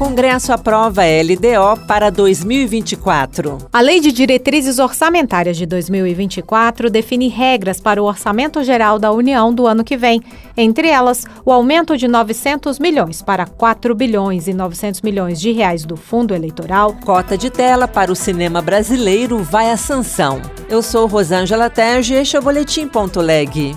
Congresso aprova LDO para 2024. A Lei de Diretrizes Orçamentárias de 2024 define regras para o Orçamento Geral da União do ano que vem. Entre elas, o aumento de 900 milhões para 4 bilhões e 900 milhões de reais do fundo eleitoral. Cota de tela para o cinema brasileiro vai à sanção. Eu sou Rosângela Terge e este é o Boletim.leg.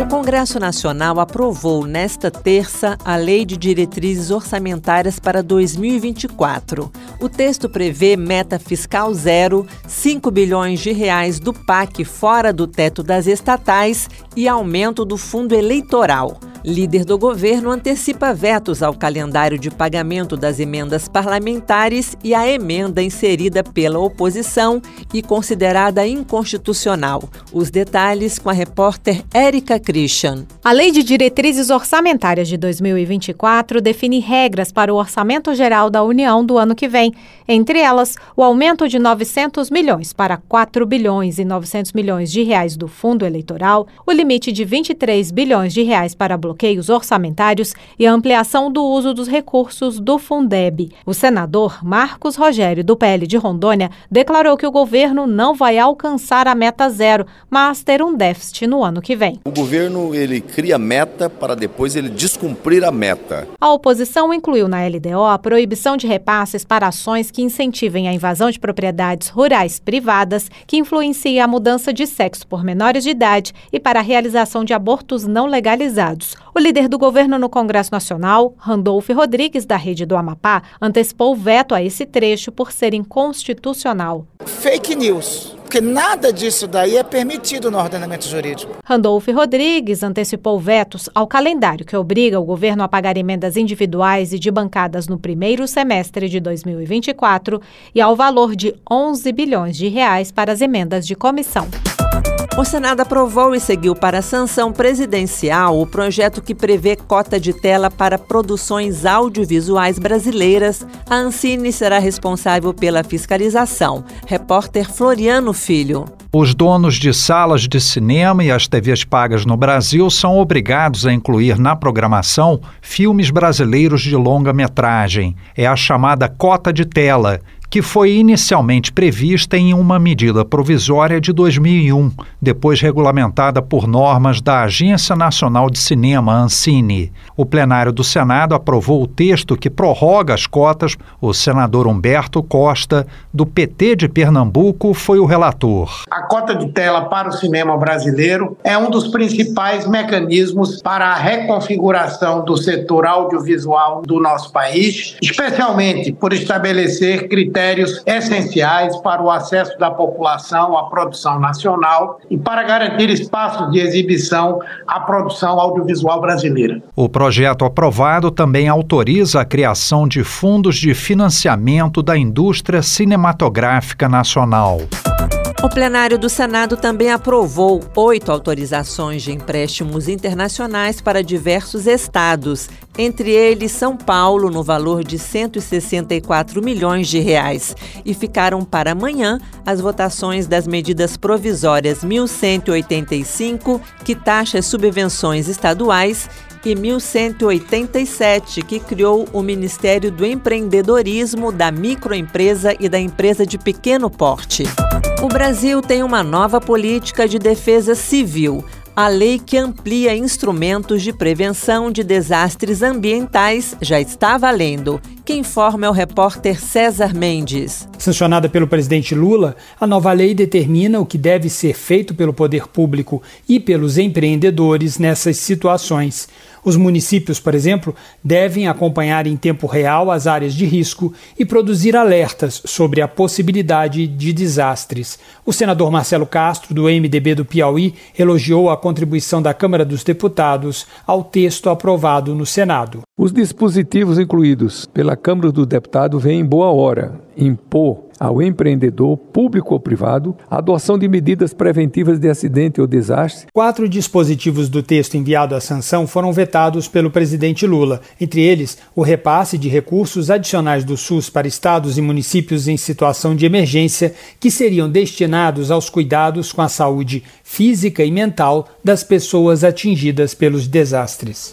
O Congresso Nacional aprovou nesta terça a Lei de Diretrizes Orçamentárias para 2024. O texto prevê meta fiscal zero, 5 bilhões de reais do PAC fora do teto das estatais e aumento do fundo eleitoral. Líder do governo antecipa vetos ao calendário de pagamento das emendas parlamentares e a emenda inserida pela oposição e considerada inconstitucional. Os detalhes com a repórter Érica Christian. A Lei de Diretrizes Orçamentárias de 2024 define regras para o Orçamento Geral da União do ano que vem. Entre elas, o aumento de 900 milhões para 4 bilhões e 900 milhões de reais do fundo eleitoral, o limite de 23 bilhões de reais para bloqueios orçamentários e a ampliação do uso dos recursos do Fundeb. O senador Marcos Rogério, do PL de Rondônia, declarou que o governo não vai alcançar a meta zero, mas ter um déficit no ano que vem. O governo ele cria meta para depois ele descumprir a meta. A oposição incluiu na LDO a proibição de repasses para ações que incentivem a invasão de propriedades rurais privadas, que influencia a mudança de sexo por menores de idade e para a realização de abortos não legalizados. O líder do governo no Congresso Nacional, Randolph Rodrigues, da Rede do Amapá, antecipou o veto a esse trecho por ser inconstitucional. Fake news porque nada disso daí é permitido no ordenamento jurídico. Randolph Rodrigues antecipou vetos ao calendário que obriga o governo a pagar emendas individuais e de bancadas no primeiro semestre de 2024 e ao valor de 11 bilhões de reais para as emendas de comissão. O Senado aprovou e seguiu para a sanção presidencial o projeto que prevê cota de tela para produções audiovisuais brasileiras. A Ancine será responsável pela fiscalização. Repórter Floriano Filho. Os donos de salas de cinema e as TVs pagas no Brasil são obrigados a incluir na programação filmes brasileiros de longa metragem. É a chamada cota de tela que foi inicialmente prevista em uma medida provisória de 2001, depois regulamentada por normas da Agência Nacional de Cinema, Ancine. O plenário do Senado aprovou o texto que prorroga as cotas. O senador Humberto Costa, do PT de Pernambuco, foi o relator. A cota de tela para o cinema brasileiro é um dos principais mecanismos para a reconfiguração do setor audiovisual do nosso país, especialmente por estabelecer critérios critérios essenciais para o acesso da população à produção nacional e para garantir espaços de exibição à produção audiovisual brasileira. O projeto aprovado também autoriza a criação de fundos de financiamento da indústria cinematográfica nacional. O plenário do Senado também aprovou oito autorizações de empréstimos internacionais para diversos estados, entre eles São Paulo, no valor de 164 milhões de reais. E ficaram para amanhã as votações das medidas provisórias 1185, que taxa subvenções estaduais, e 1187, que criou o Ministério do Empreendedorismo, da Microempresa e da Empresa de Pequeno Porte. O Brasil tem uma nova política de defesa civil a lei que amplia instrumentos de prevenção de desastres ambientais já está valendo. Quem informa é o repórter César Mendes. Sancionada pelo presidente Lula, a nova lei determina o que deve ser feito pelo poder público e pelos empreendedores nessas situações. Os municípios, por exemplo, devem acompanhar em tempo real as áreas de risco e produzir alertas sobre a possibilidade de desastres. O senador Marcelo Castro, do MDB do Piauí, elogiou a contribuição da Câmara dos Deputados ao texto aprovado no Senado. Os dispositivos incluídos pela Câmara dos Deputados vêm em boa hora impor ao empreendedor, público ou privado, adoção de medidas preventivas de acidente ou desastre. Quatro dispositivos do texto enviado à sanção foram vetados pelo presidente Lula, entre eles o repasse de recursos adicionais do SUS para estados e municípios em situação de emergência que seriam destinados aos cuidados com a saúde física e mental das pessoas atingidas pelos desastres.